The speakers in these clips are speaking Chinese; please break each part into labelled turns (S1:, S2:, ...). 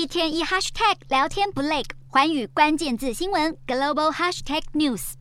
S1: 一天一 hashtag 聊天不累，环宇关键字新闻 global hashtag news。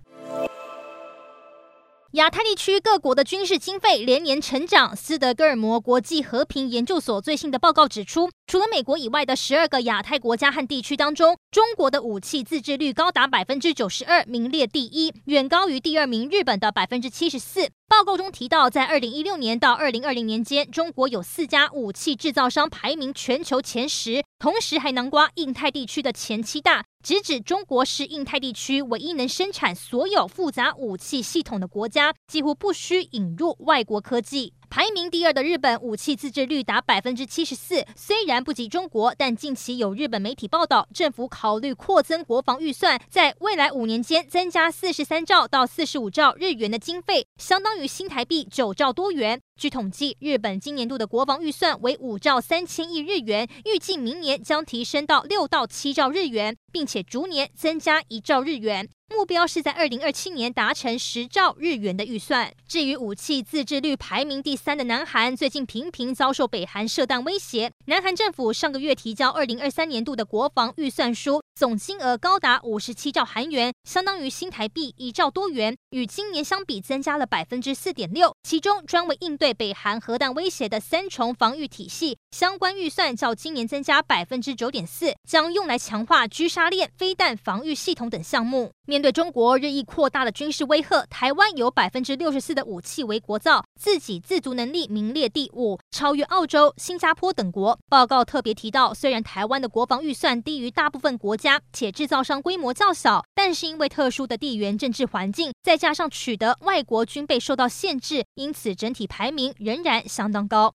S2: 亚太地区各国的军事经费连年成长。斯德哥尔摩国际和平研究所最新的报告指出，除了美国以外的十二个亚太国家和地区当中，中国的武器自制率高达百分之九十二，名列第一，远高于第二名日本的百分之七十四。报告中提到，在二零一六年到二零二零年间，中国有四家武器制造商排名全球前十，同时还囊括印太地区的前七大。直指中国是印太地区唯一能生产所有复杂武器系统的国家，几乎不需引入外国科技。排名第二的日本武器自制率达百分之七十四，虽然不及中国，但近期有日本媒体报道，政府考虑扩增国防预算，在未来五年间增加四十三兆到四十五兆日元的经费，相当于新台币九兆多元。据统计，日本今年度的国防预算为五兆三千亿日元，预计明年将提升到六到七兆日元，并且逐年增加一兆日元。目标是在二零二七年达成十兆日元的预算。至于武器自制率排名第三的南韩，最近频频遭受北韩射弹威胁。南韩政府上个月提交二零二三年度的国防预算书，总金额高达五十七兆韩元，相当于新台币一兆多元，与今年相比增加了百分之四点六。其中专为应对北韩核弹威胁的三重防御体系相关预算较今年增加百分之九点四，将用来强化狙杀链、飞弹防御系统等项目。面对中国日益扩大的军事威吓，台湾有百分之六十四的武器为国造，自给自足能力名列第五，超越澳洲、新加坡等国。报告特别提到，虽然台湾的国防预算低于大部分国家，且制造商规模较小，但是因为特殊的地缘政治环境，再加上取得外国军备受到限制，因此整体排名仍然相当高。